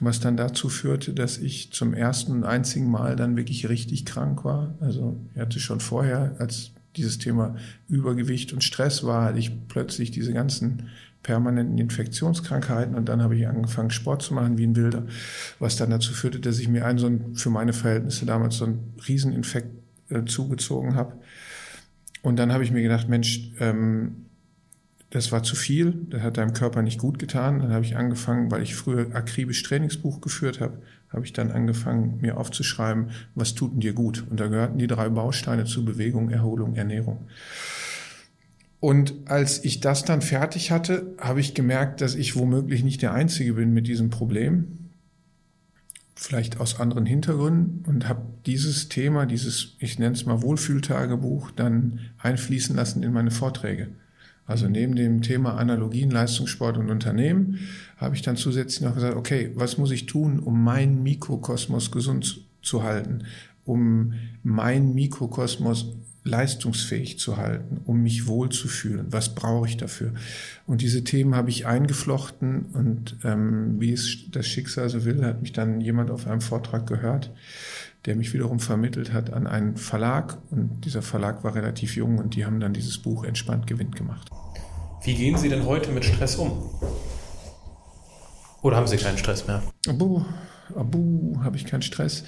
was dann dazu führte, dass ich zum ersten und einzigen Mal dann wirklich richtig krank war. Also ich hatte schon vorher, als dieses Thema Übergewicht und Stress war, hatte ich plötzlich diese ganzen permanenten Infektionskrankheiten und dann habe ich angefangen Sport zu machen wie ein Wilder, was dann dazu führte, dass ich mir einen so ein, für meine Verhältnisse damals so einen Rieseninfekt äh, zugezogen habe. Und dann habe ich mir gedacht, Mensch, ähm, das war zu viel, das hat deinem Körper nicht gut getan. Dann habe ich angefangen, weil ich früher akribisch Trainingsbuch geführt habe, habe ich dann angefangen, mir aufzuschreiben, was tut denn dir gut? Und da gehörten die drei Bausteine zu Bewegung, Erholung, Ernährung. Und als ich das dann fertig hatte, habe ich gemerkt, dass ich womöglich nicht der Einzige bin mit diesem Problem. Vielleicht aus anderen Hintergründen und habe dieses Thema, dieses, ich nenne es mal Wohlfühltagebuch, dann einfließen lassen in meine Vorträge. Also neben dem Thema Analogien, Leistungssport und Unternehmen habe ich dann zusätzlich noch gesagt, okay, was muss ich tun, um meinen Mikrokosmos gesund zu halten, um meinen Mikrokosmos leistungsfähig zu halten, um mich wohlzufühlen. Was brauche ich dafür? Und diese Themen habe ich eingeflochten und ähm, wie es das Schicksal so will, hat mich dann jemand auf einem Vortrag gehört, der mich wiederum vermittelt hat an einen Verlag. Und dieser Verlag war relativ jung und die haben dann dieses Buch Entspannt gewinnt gemacht. Wie gehen Sie denn heute mit Stress um? Oder haben Sie keinen Stress mehr? Abu, abu, habe ich keinen Stress?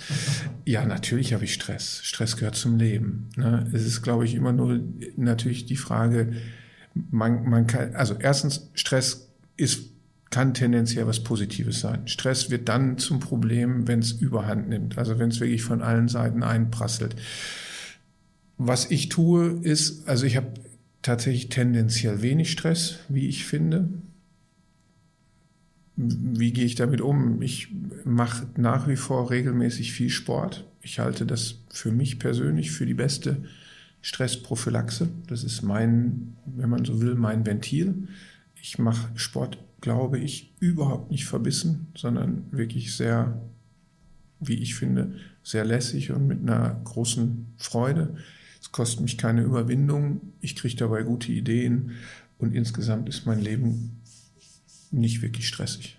Ja, natürlich habe ich Stress. Stress gehört zum Leben. Ne? Es ist, glaube ich, immer nur natürlich die Frage, man, man kann, also erstens, Stress ist kann tendenziell was Positives sein. Stress wird dann zum Problem, wenn es überhand nimmt, also wenn es wirklich von allen Seiten einprasselt. Was ich tue, ist, also ich habe tatsächlich tendenziell wenig Stress, wie ich finde. Wie gehe ich damit um? Ich mache nach wie vor regelmäßig viel Sport. Ich halte das für mich persönlich für die beste Stressprophylaxe. Das ist mein, wenn man so will, mein Ventil. Ich mache Sport glaube ich, überhaupt nicht verbissen, sondern wirklich sehr, wie ich finde, sehr lässig und mit einer großen Freude. Es kostet mich keine Überwindung, ich kriege dabei gute Ideen und insgesamt ist mein Leben nicht wirklich stressig.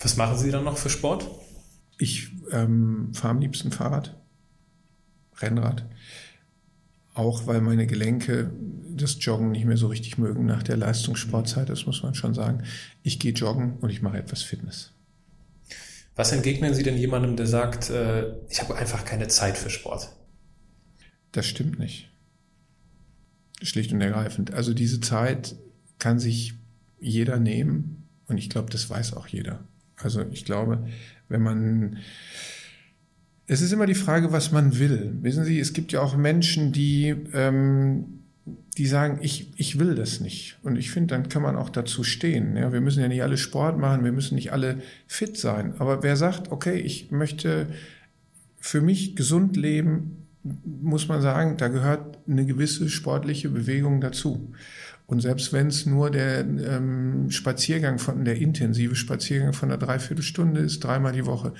Was machen Sie dann noch für Sport? Ich ähm, fahre am liebsten Fahrrad, Rennrad. Auch weil meine Gelenke das Joggen nicht mehr so richtig mögen nach der Leistungssportzeit, das muss man schon sagen. Ich gehe joggen und ich mache etwas Fitness. Was entgegnen Sie denn jemandem, der sagt, äh, ich habe einfach keine Zeit für Sport? Das stimmt nicht. Schlicht und ergreifend. Also diese Zeit kann sich jeder nehmen und ich glaube, das weiß auch jeder. Also ich glaube, wenn man es ist immer die Frage, was man will. Wissen Sie, es gibt ja auch Menschen, die, ähm, die sagen, ich, ich will das nicht. Und ich finde, dann kann man auch dazu stehen. Ja, wir müssen ja nicht alle Sport machen, wir müssen nicht alle fit sein. Aber wer sagt, okay, ich möchte für mich gesund leben, muss man sagen, da gehört eine gewisse sportliche Bewegung dazu. Und selbst wenn es nur der ähm, Spaziergang von der intensive Spaziergang von einer Dreiviertelstunde ist, dreimal die Woche,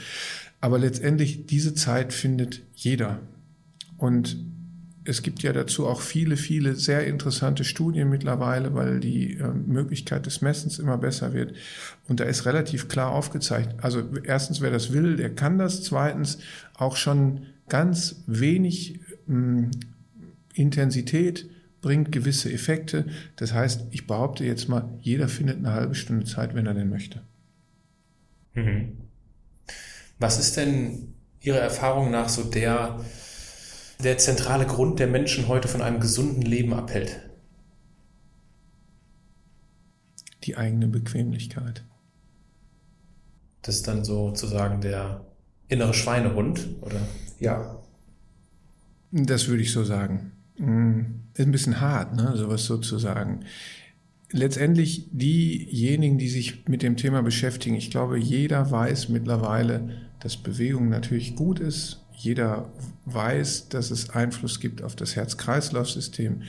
aber letztendlich diese Zeit findet jeder. Und es gibt ja dazu auch viele, viele sehr interessante Studien mittlerweile, weil die äh, Möglichkeit des Messens immer besser wird. Und da ist relativ klar aufgezeigt. Also erstens, wer das will, der kann das. Zweitens, auch schon ganz wenig mh, Intensität bringt gewisse Effekte. Das heißt, ich behaupte jetzt mal, jeder findet eine halbe Stunde Zeit, wenn er denn möchte. Mhm. Was ist denn Ihrer Erfahrung nach so der, der zentrale Grund, der Menschen heute von einem gesunden Leben abhält? Die eigene Bequemlichkeit. Das ist dann sozusagen der innere Schweinehund, oder? Ja. Das würde ich so sagen. Ist ein bisschen hart, ne, sowas sozusagen. Letztendlich diejenigen, die sich mit dem Thema beschäftigen, ich glaube, jeder weiß mittlerweile, dass Bewegung natürlich gut ist. Jeder weiß, dass es Einfluss gibt auf das Herz-Kreislauf-System.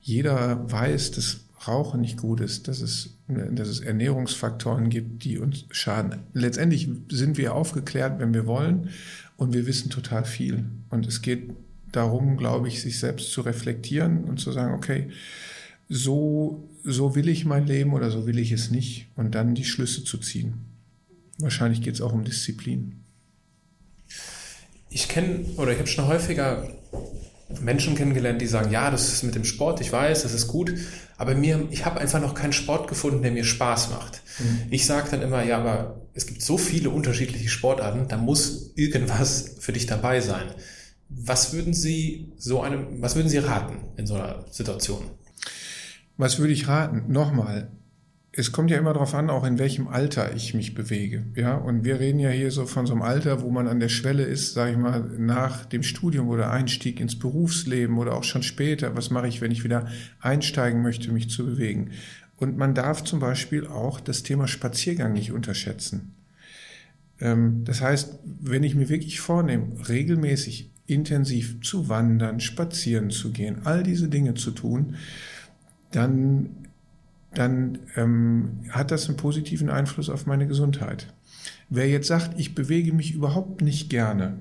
Jeder weiß, dass Rauchen nicht gut ist, dass es, dass es Ernährungsfaktoren gibt, die uns schaden. Letztendlich sind wir aufgeklärt, wenn wir wollen, und wir wissen total viel. Und es geht darum, glaube ich, sich selbst zu reflektieren und zu sagen, okay, so, so will ich mein Leben oder so will ich es nicht und dann die Schlüsse zu ziehen. Wahrscheinlich geht es auch um Disziplin. Ich kenne oder ich habe schon häufiger Menschen kennengelernt, die sagen, ja, das ist mit dem Sport, ich weiß, das ist gut, aber mir, ich habe einfach noch keinen Sport gefunden, der mir Spaß macht. Mhm. Ich sage dann immer, ja, aber es gibt so viele unterschiedliche Sportarten, da muss irgendwas für dich dabei sein. Was würden Sie so einem, was würden Sie raten in so einer Situation? Was würde ich raten? Nochmal, es kommt ja immer darauf an, auch in welchem Alter ich mich bewege. Ja, und wir reden ja hier so von so einem Alter, wo man an der Schwelle ist, sage ich mal, nach dem Studium oder Einstieg ins Berufsleben oder auch schon später. Was mache ich, wenn ich wieder einsteigen möchte, mich zu bewegen? Und man darf zum Beispiel auch das Thema Spaziergang nicht unterschätzen. Ähm, das heißt, wenn ich mir wirklich vornehme, regelmäßig intensiv zu wandern, spazieren zu gehen, all diese Dinge zu tun, dann, dann ähm, hat das einen positiven Einfluss auf meine Gesundheit. Wer jetzt sagt, ich bewege mich überhaupt nicht gerne,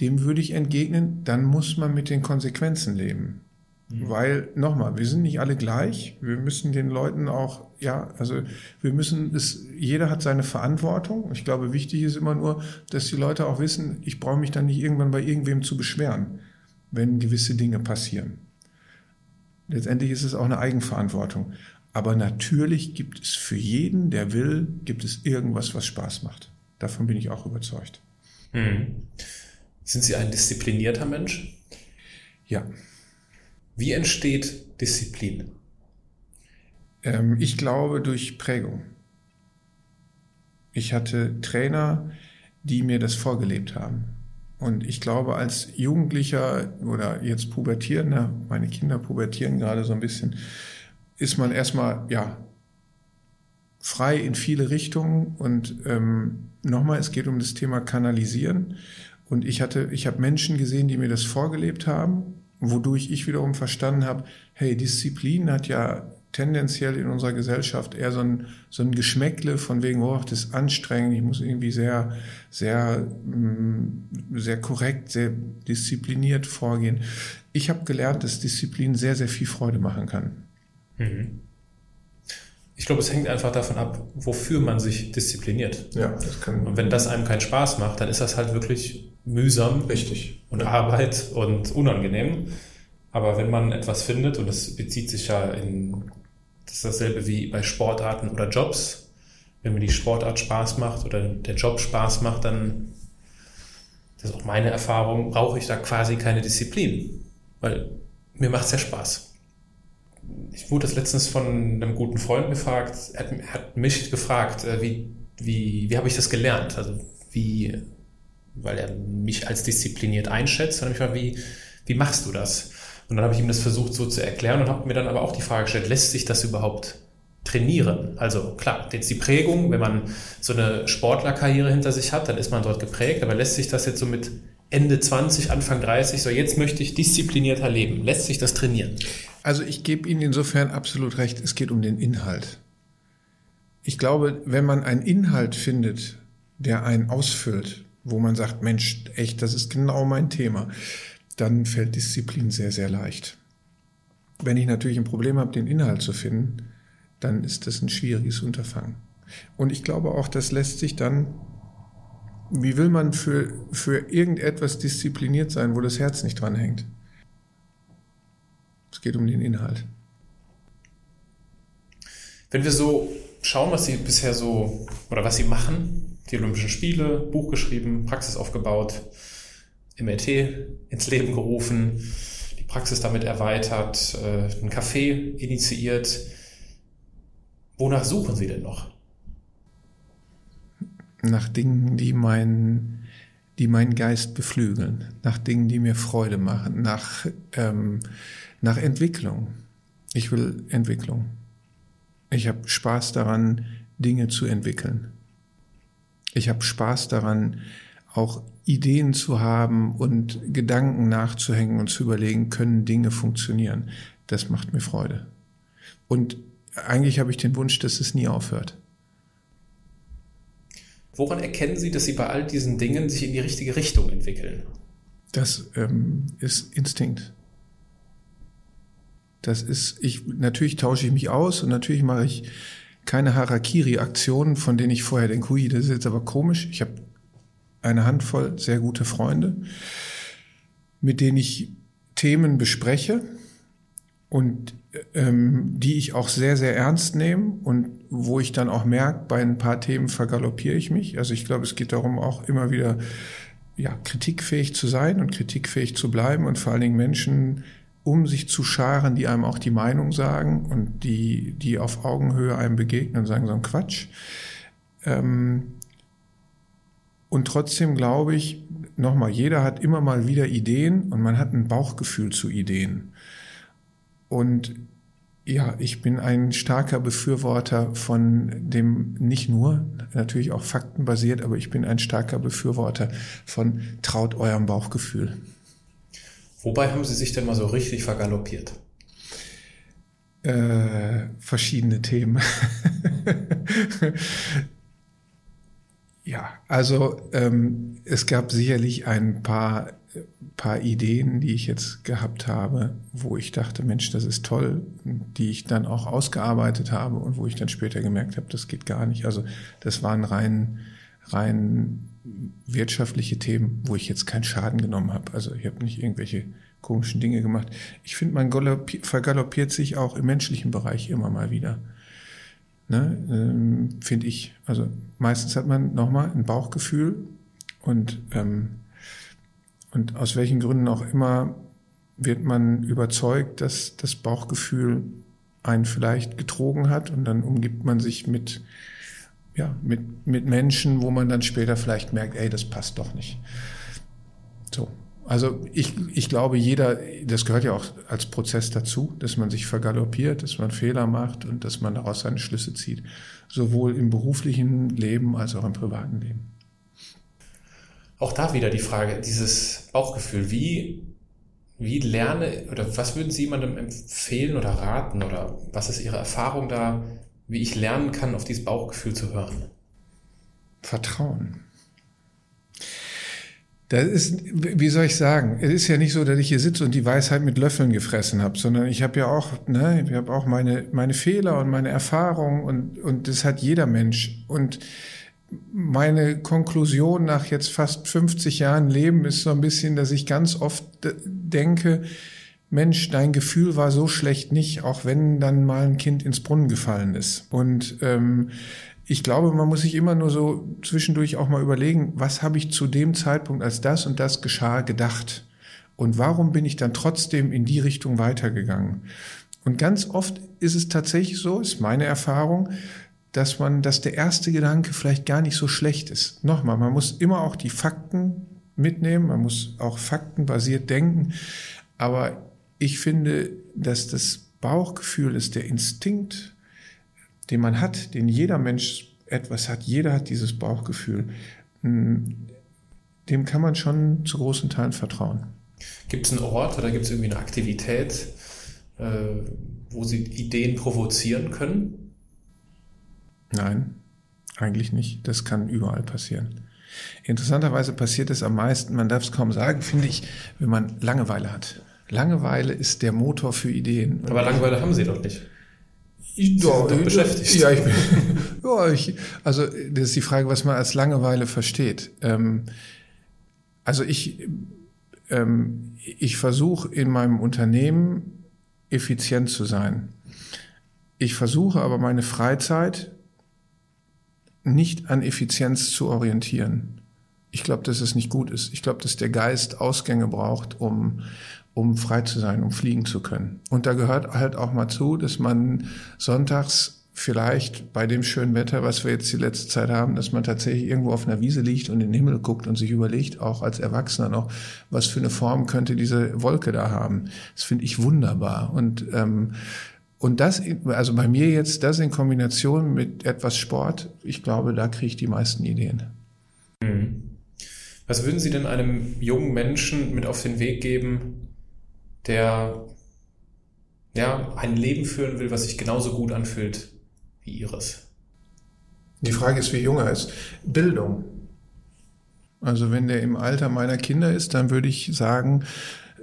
dem würde ich entgegnen, dann muss man mit den Konsequenzen leben. Mhm. Weil, nochmal, wir sind nicht alle gleich. Wir müssen den Leuten auch, ja, also wir müssen es, jeder hat seine Verantwortung. Ich glaube, wichtig ist immer nur, dass die Leute auch wissen, ich brauche mich dann nicht irgendwann bei irgendwem zu beschweren, wenn gewisse Dinge passieren. Letztendlich ist es auch eine Eigenverantwortung. Aber natürlich gibt es für jeden, der will, gibt es irgendwas, was Spaß macht. Davon bin ich auch überzeugt. Mhm. Sind Sie ein disziplinierter Mensch? Ja. Wie entsteht Disziplin? Ähm, ich glaube durch Prägung. Ich hatte Trainer, die mir das vorgelebt haben. Und ich glaube, als Jugendlicher oder jetzt Pubertierender, meine Kinder pubertieren gerade so ein bisschen, ist man erstmal, ja, frei in viele Richtungen. Und ähm, nochmal, es geht um das Thema Kanalisieren. Und ich ich habe Menschen gesehen, die mir das vorgelebt haben wodurch ich wiederum verstanden habe, hey, Disziplin hat ja tendenziell in unserer Gesellschaft eher so ein, so ein Geschmäckle von wegen, oh, das ist anstrengend, ich muss irgendwie sehr, sehr, mm, sehr korrekt, sehr diszipliniert vorgehen. Ich habe gelernt, dass Disziplin sehr, sehr viel Freude machen kann. Mhm. Ich glaube, es hängt einfach davon ab, wofür man sich diszipliniert. Ja, das kann. Und wenn das einem keinen Spaß macht, dann ist das halt wirklich mühsam. Richtig. Und Arbeit und unangenehm. Aber wenn man etwas findet, und das bezieht sich ja in, das ist dasselbe wie bei Sportarten oder Jobs. Wenn mir die Sportart Spaß macht oder der Job Spaß macht, dann, das ist auch meine Erfahrung, brauche ich da quasi keine Disziplin. Weil mir macht es ja Spaß ich wurde das letztens von einem guten Freund gefragt, er hat, er hat mich gefragt, äh, wie, wie, wie habe ich das gelernt? Also wie, weil er mich als diszipliniert einschätzt, und ich mal, wie, wie machst du das? Und dann habe ich ihm das versucht so zu erklären und habe mir dann aber auch die Frage gestellt, lässt sich das überhaupt trainieren? Also klar, jetzt die Prägung, wenn man so eine Sportlerkarriere hinter sich hat, dann ist man dort geprägt, aber lässt sich das jetzt so mit Ende 20, Anfang 30, so jetzt möchte ich disziplinierter leben, lässt sich das trainieren? Also ich gebe Ihnen insofern absolut recht, es geht um den Inhalt. Ich glaube, wenn man einen Inhalt findet, der einen ausfüllt, wo man sagt, Mensch, echt, das ist genau mein Thema, dann fällt Disziplin sehr, sehr leicht. Wenn ich natürlich ein Problem habe, den Inhalt zu finden, dann ist das ein schwieriges Unterfangen. Und ich glaube auch, das lässt sich dann, wie will man für, für irgendetwas diszipliniert sein, wo das Herz nicht dran hängt? Es geht um den Inhalt. Wenn wir so schauen, was Sie bisher so oder was Sie machen, die Olympischen Spiele, Buch geschrieben, Praxis aufgebaut, MRT ins Leben gerufen, die Praxis damit erweitert, äh, ein Café initiiert. Wonach suchen Sie denn noch? Nach Dingen, die meinen, die meinen Geist beflügeln, nach Dingen, die mir Freude machen, nach, ähm, nach Entwicklung. Ich will Entwicklung. Ich habe Spaß daran, Dinge zu entwickeln. Ich habe Spaß daran, auch Ideen zu haben und Gedanken nachzuhängen und zu überlegen, können Dinge funktionieren. Das macht mir Freude. Und eigentlich habe ich den Wunsch, dass es nie aufhört. Woran erkennen Sie, dass Sie bei all diesen Dingen sich in die richtige Richtung entwickeln? Das ähm, ist Instinkt. Das ist, ich, natürlich tausche ich mich aus und natürlich mache ich keine Harakiri-Aktionen, von denen ich vorher denke, hui, das ist jetzt aber komisch. Ich habe eine Handvoll sehr gute Freunde, mit denen ich Themen bespreche und ähm, die ich auch sehr, sehr ernst nehme und wo ich dann auch merke, bei ein paar Themen vergaloppiere ich mich. Also ich glaube, es geht darum, auch immer wieder ja, kritikfähig zu sein und kritikfähig zu bleiben und vor allen Dingen Menschen um sich zu scharen, die einem auch die Meinung sagen und die, die auf Augenhöhe einem begegnen und sagen so ein Quatsch. Ähm, und trotzdem glaube ich, nochmal, jeder hat immer mal wieder Ideen und man hat ein Bauchgefühl zu Ideen. Und ja, ich bin ein starker Befürworter von dem, nicht nur, natürlich auch faktenbasiert, aber ich bin ein starker Befürworter von traut eurem Bauchgefühl. Wobei haben Sie sich denn mal so richtig vergaloppiert? Äh, verschiedene Themen. ja, also ähm, es gab sicherlich ein paar, paar Ideen, die ich jetzt gehabt habe, wo ich dachte, Mensch, das ist toll, die ich dann auch ausgearbeitet habe und wo ich dann später gemerkt habe, das geht gar nicht. Also das waren rein, rein wirtschaftliche Themen, wo ich jetzt keinen Schaden genommen habe. Also ich habe nicht irgendwelche komischen Dinge gemacht. Ich finde, man vergaloppiert sich auch im menschlichen Bereich immer mal wieder. Ne, ähm, finde ich. Also meistens hat man nochmal ein Bauchgefühl und, ähm, und aus welchen Gründen auch immer wird man überzeugt, dass das Bauchgefühl einen vielleicht getrogen hat und dann umgibt man sich mit ja, mit, mit Menschen, wo man dann später vielleicht merkt, ey, das passt doch nicht. So. Also ich, ich glaube, jeder, das gehört ja auch als Prozess dazu, dass man sich vergaloppiert, dass man Fehler macht und dass man daraus seine Schlüsse zieht. Sowohl im beruflichen Leben als auch im privaten Leben. Auch da wieder die Frage, dieses Bauchgefühl, wie, wie lerne oder was würden Sie jemandem empfehlen oder raten oder was ist Ihre Erfahrung da, wie ich lernen kann, auf dieses Bauchgefühl zu hören? Vertrauen. Das ist, wie soll ich sagen, es ist ja nicht so, dass ich hier sitze und die Weisheit mit Löffeln gefressen habe, sondern ich habe ja auch, ne, ich habe auch meine, meine Fehler und meine Erfahrungen und, und das hat jeder Mensch. Und meine Konklusion nach jetzt fast 50 Jahren Leben ist so ein bisschen, dass ich ganz oft denke, Mensch, dein Gefühl war so schlecht nicht, auch wenn dann mal ein Kind ins Brunnen gefallen ist. Und ähm, ich glaube, man muss sich immer nur so zwischendurch auch mal überlegen, was habe ich zu dem Zeitpunkt, als das und das geschah, gedacht? Und warum bin ich dann trotzdem in die Richtung weitergegangen? Und ganz oft ist es tatsächlich so, ist meine Erfahrung, dass man, dass der erste Gedanke vielleicht gar nicht so schlecht ist. Nochmal, man muss immer auch die Fakten mitnehmen, man muss auch faktenbasiert denken. Aber ich finde, dass das Bauchgefühl ist der Instinkt, den man hat, den jeder Mensch etwas hat. Jeder hat dieses Bauchgefühl. Dem kann man schon zu großen Teilen vertrauen. Gibt es einen Ort oder gibt es irgendwie eine Aktivität, äh, wo Sie Ideen provozieren können? Nein, eigentlich nicht. Das kann überall passieren. Interessanterweise passiert es am meisten, man darf es kaum sagen, finde ich, wenn man Langeweile hat. Langeweile ist der Motor für Ideen. Aber Langeweile haben Sie doch nicht. Ich, Sie sind doch beschäftigt. Ja, ich bin, ja, ich, also das ist die Frage, was man als Langeweile versteht. Ähm, also ich, ähm, ich versuche in meinem Unternehmen effizient zu sein. Ich versuche aber meine Freizeit nicht an Effizienz zu orientieren. Ich glaube, dass es nicht gut ist. Ich glaube, dass der Geist Ausgänge braucht, um, um frei zu sein, um fliegen zu können. Und da gehört halt auch mal zu, dass man sonntags vielleicht bei dem schönen Wetter, was wir jetzt die letzte Zeit haben, dass man tatsächlich irgendwo auf einer Wiese liegt und in den Himmel guckt und sich überlegt, auch als Erwachsener noch, was für eine Form könnte diese Wolke da haben. Das finde ich wunderbar. Und ähm, und das, also bei mir jetzt, das in Kombination mit etwas Sport, ich glaube, da kriege ich die meisten Ideen. Mhm. Was würden Sie denn einem jungen Menschen mit auf den Weg geben, der ja, ein Leben führen will, was sich genauso gut anfühlt wie Ihres? Die Frage ist, wie jung er ist. Bildung. Also wenn der im Alter meiner Kinder ist, dann würde ich sagen,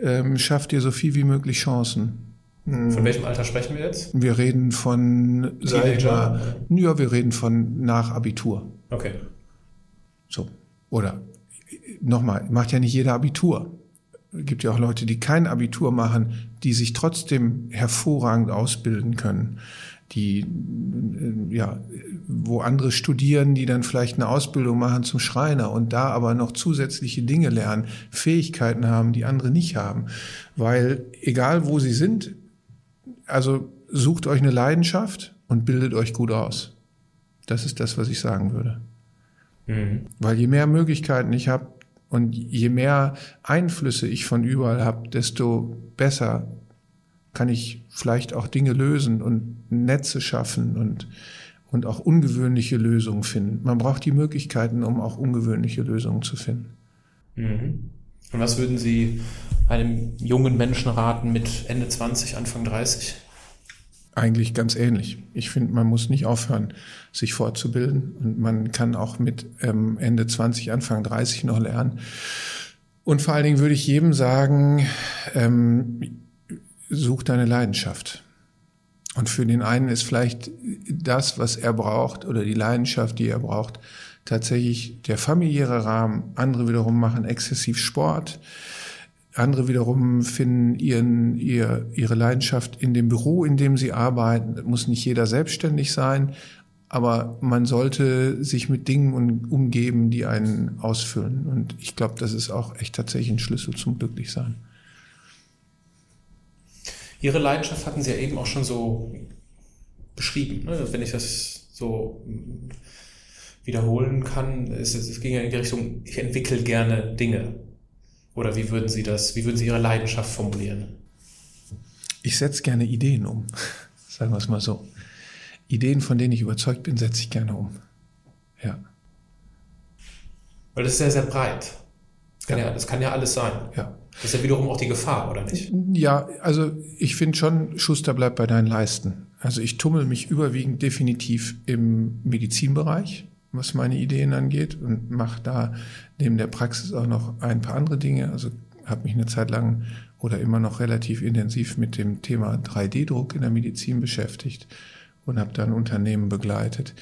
ähm, schafft dir so viel wie möglich Chancen. Von welchem Alter sprechen wir jetzt? Wir reden von, sag mal, ja, wir reden von nach Abitur. Okay. So. Oder nochmal, macht ja nicht jeder Abitur. Es gibt ja auch Leute, die kein Abitur machen, die sich trotzdem hervorragend ausbilden können. Die, äh, ja, wo andere studieren, die dann vielleicht eine Ausbildung machen zum Schreiner und da aber noch zusätzliche Dinge lernen, Fähigkeiten haben, die andere nicht haben. Weil egal wo sie sind, also sucht euch eine Leidenschaft und bildet euch gut aus. Das ist das, was ich sagen würde. Mhm. Weil je mehr Möglichkeiten ich habe und je mehr Einflüsse ich von überall habe, desto besser kann ich vielleicht auch Dinge lösen und Netze schaffen und, und auch ungewöhnliche Lösungen finden. Man braucht die Möglichkeiten, um auch ungewöhnliche Lösungen zu finden. Mhm. Und was würden Sie einem jungen Menschen raten mit Ende 20, Anfang 30? Eigentlich ganz ähnlich. Ich finde, man muss nicht aufhören, sich fortzubilden. Und man kann auch mit ähm, Ende 20, Anfang 30 noch lernen. Und vor allen Dingen würde ich jedem sagen, ähm, such deine Leidenschaft. Und für den einen ist vielleicht das, was er braucht oder die Leidenschaft, die er braucht, tatsächlich der familiäre Rahmen. Andere wiederum machen exzessiv Sport. Andere wiederum finden ihren, ihr, ihre Leidenschaft in dem Büro, in dem sie arbeiten. Muss nicht jeder selbstständig sein, aber man sollte sich mit Dingen umgeben, die einen ausfüllen. Und ich glaube, das ist auch echt tatsächlich ein Schlüssel zum Glücklichsein. Ihre Leidenschaft hatten Sie ja eben auch schon so beschrieben. Ne? Wenn ich das so wiederholen kann, es, es ging ja in die Richtung, ich entwickle gerne Dinge. Oder wie würden Sie das, wie würden Sie Ihre Leidenschaft formulieren? Ich setze gerne Ideen um, sagen wir es mal so. Ideen, von denen ich überzeugt bin, setze ich gerne um. Ja, Weil das ist sehr, sehr breit. Das kann Ja. ja, das kann ja alles sein. ja. Das ist ja wiederum auch die Gefahr, oder nicht? Ja, also ich finde schon, Schuster bleibt bei deinen Leisten. Also ich tummel mich überwiegend definitiv im Medizinbereich, was meine Ideen angeht und mache da neben der Praxis auch noch ein paar andere Dinge. Also habe mich eine Zeit lang oder immer noch relativ intensiv mit dem Thema 3D-Druck in der Medizin beschäftigt und habe da ein Unternehmen begleitet.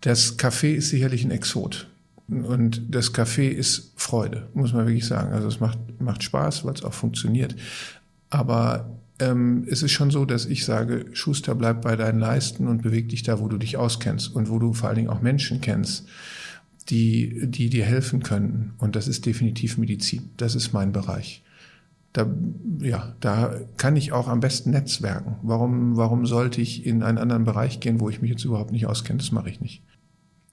Das Café ist sicherlich ein Exot. Und das Café ist Freude, muss man wirklich sagen. Also es macht, macht Spaß, weil es auch funktioniert. Aber ähm, es ist schon so, dass ich sage, Schuster, bleib bei deinen Leisten und beweg dich da, wo du dich auskennst und wo du vor allen Dingen auch Menschen kennst, die, die dir helfen können. Und das ist definitiv Medizin. Das ist mein Bereich. Da, ja, da kann ich auch am besten netzwerken. Warum, warum sollte ich in einen anderen Bereich gehen, wo ich mich jetzt überhaupt nicht auskenne? Das mache ich nicht.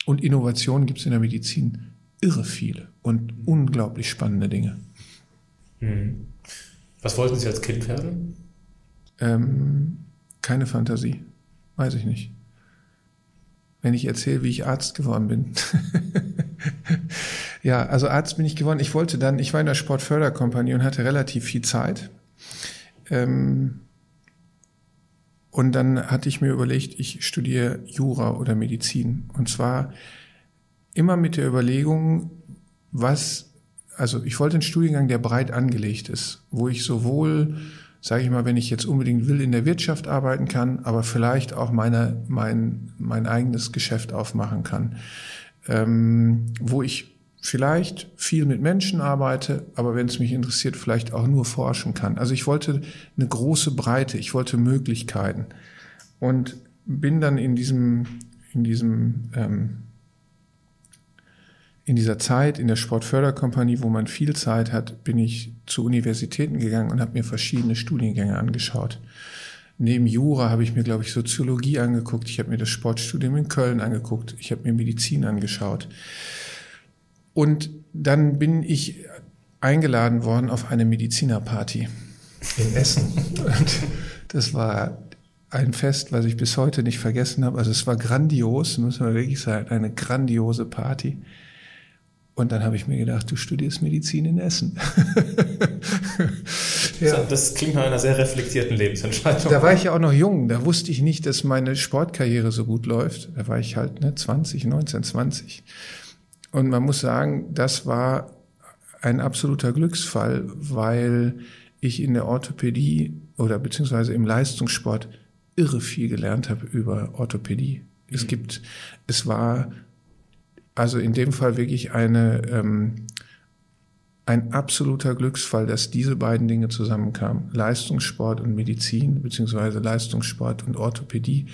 Und Innovationen gibt es in der Medizin irre viele und unglaublich spannende Dinge. Mhm. Was wollten Sie als Kind werden? Ähm, keine Fantasie. Weiß ich nicht. Wenn ich erzähle, wie ich Arzt geworden bin. ja, also Arzt bin ich geworden. Ich wollte dann, ich war in der Sportförderkompanie und hatte relativ viel Zeit. Ähm, und dann hatte ich mir überlegt, ich studiere Jura oder Medizin. Und zwar immer mit der Überlegung, was, also ich wollte einen Studiengang, der breit angelegt ist, wo ich sowohl, sage ich mal, wenn ich jetzt unbedingt will, in der Wirtschaft arbeiten kann, aber vielleicht auch meine, mein, mein eigenes Geschäft aufmachen kann, ähm, wo ich vielleicht viel mit Menschen arbeite, aber wenn es mich interessiert, vielleicht auch nur forschen kann. Also ich wollte eine große Breite, ich wollte Möglichkeiten und bin dann in diesem, in diesem, ähm, in dieser Zeit in der Sportförderkompanie, wo man viel Zeit hat, bin ich zu Universitäten gegangen und habe mir verschiedene Studiengänge angeschaut. Neben Jura habe ich mir, glaube ich, Soziologie angeguckt. Ich habe mir das Sportstudium in Köln angeguckt. Ich habe mir Medizin angeschaut. Und dann bin ich eingeladen worden auf eine Medizinerparty in Essen. Und das war ein Fest, was ich bis heute nicht vergessen habe. Also es war grandios, muss man wirklich sagen, eine grandiose Party. Und dann habe ich mir gedacht, du studierst Medizin in Essen. ja. Das klingt nach einer sehr reflektierten Lebensentscheidung. Da war ich ja auch noch jung, da wusste ich nicht, dass meine Sportkarriere so gut läuft. Da war ich halt ne, 20, 19, 20. Und man muss sagen, das war ein absoluter Glücksfall, weil ich in der Orthopädie oder beziehungsweise im Leistungssport irre viel gelernt habe über Orthopädie. Mhm. Es gibt, es war also in dem Fall wirklich eine ähm, ein absoluter Glücksfall, dass diese beiden Dinge zusammenkamen. Leistungssport und Medizin, beziehungsweise Leistungssport und Orthopädie.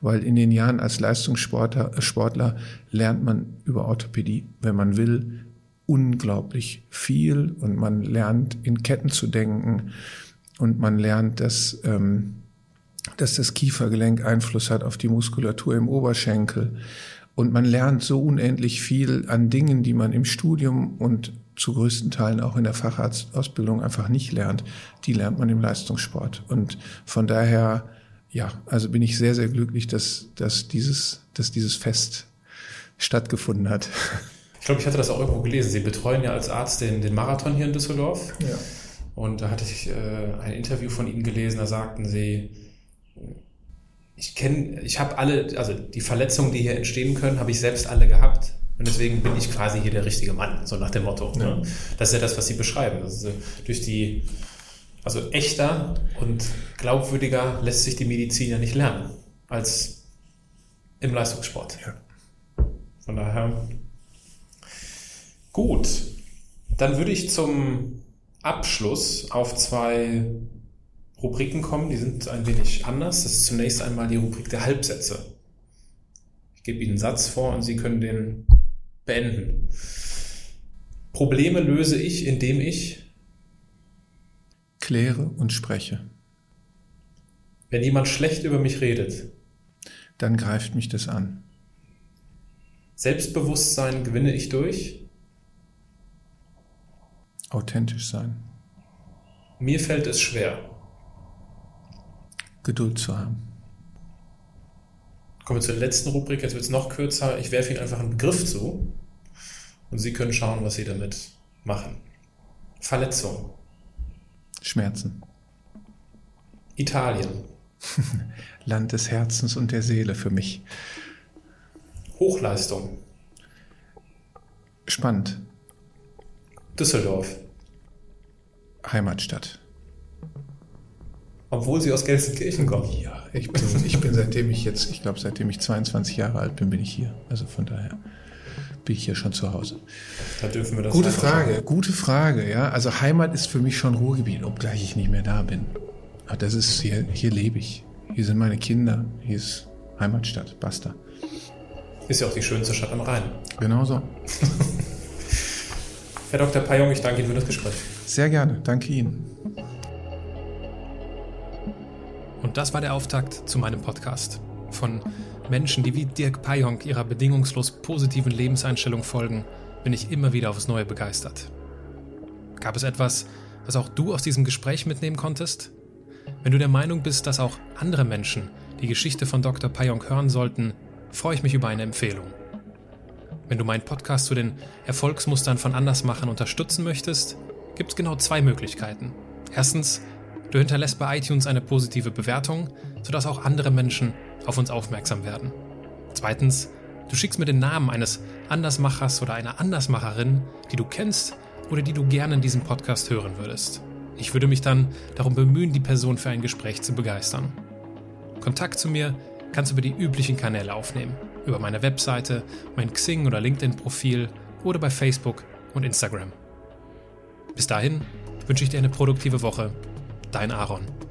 Weil in den Jahren als Leistungssportler äh, Sportler lernt man über Orthopädie, wenn man will, unglaublich viel und man lernt in Ketten zu denken und man lernt, dass, ähm, dass das Kiefergelenk Einfluss hat auf die Muskulatur im Oberschenkel. Und man lernt so unendlich viel an Dingen, die man im Studium und zu größten Teilen auch in der Facharztausbildung einfach nicht lernt. Die lernt man im Leistungssport. Und von daher, ja, also bin ich sehr, sehr glücklich, dass, dass, dieses, dass dieses Fest stattgefunden hat. Ich glaube, ich hatte das auch irgendwo gelesen. Sie betreuen ja als Arzt den, den Marathon hier in Düsseldorf. Ja. Und da hatte ich äh, ein Interview von Ihnen gelesen, da sagten Sie, ich kenne, ich habe alle, also die Verletzungen, die hier entstehen können, habe ich selbst alle gehabt. Und deswegen bin ich quasi hier der richtige Mann, so nach dem Motto. Ja. Ne? Das ist ja das, was Sie beschreiben. Also durch die, also echter und glaubwürdiger lässt sich die Medizin ja nicht lernen als im Leistungssport. Ja. Von daher gut. Dann würde ich zum Abschluss auf zwei Rubriken kommen. Die sind ein wenig anders. Das ist zunächst einmal die Rubrik der Halbsätze. Ich gebe Ihnen einen Satz vor und Sie können den beenden. Probleme löse ich, indem ich kläre und spreche. Wenn jemand schlecht über mich redet, dann greift mich das an. Selbstbewusstsein gewinne ich durch authentisch sein. Mir fällt es schwer. Geduld zu haben. Kommen wir zur letzten Rubrik, jetzt wird es noch kürzer. Ich werfe Ihnen einfach einen Begriff zu und Sie können schauen, was Sie damit machen. Verletzung. Schmerzen. Italien. Land des Herzens und der Seele für mich. Hochleistung. Spannend. Düsseldorf. Heimatstadt. Obwohl Sie aus Gelsenkirchen kommen. Ja, ich bin, ich bin seitdem ich jetzt, ich glaube, seitdem ich 22 Jahre alt bin, bin ich hier. Also von daher bin ich hier schon zu Hause. Da dürfen wir das Gute Frage, schauen. gute Frage, ja. Also Heimat ist für mich schon Ruhrgebiet, obgleich ich nicht mehr da bin. Aber das ist hier, hier lebe ich. Hier sind meine Kinder. Hier ist Heimatstadt. Basta. Ist ja auch die schönste Stadt am Rhein. Genau so. Herr Dr. Payong, ich danke Ihnen für das Gespräch. Sehr gerne. Danke Ihnen. Und das war der Auftakt zu meinem Podcast. Von Menschen, die wie Dirk Payong ihrer bedingungslos positiven Lebenseinstellung folgen, bin ich immer wieder aufs Neue begeistert. Gab es etwas, was auch du aus diesem Gespräch mitnehmen konntest? Wenn du der Meinung bist, dass auch andere Menschen die Geschichte von Dr. Payong hören sollten, freue ich mich über eine Empfehlung. Wenn du meinen Podcast zu den Erfolgsmustern von Andersmachen unterstützen möchtest, gibt es genau zwei Möglichkeiten. Erstens, Du hinterlässt bei iTunes eine positive Bewertung, sodass auch andere Menschen auf uns aufmerksam werden. Zweitens, du schickst mir den Namen eines Andersmachers oder einer Andersmacherin, die du kennst oder die du gerne in diesem Podcast hören würdest. Ich würde mich dann darum bemühen, die Person für ein Gespräch zu begeistern. Kontakt zu mir kannst du über die üblichen Kanäle aufnehmen. Über meine Webseite, mein Xing- oder LinkedIn-Profil oder bei Facebook und Instagram. Bis dahin wünsche ich dir eine produktive Woche dein Aaron.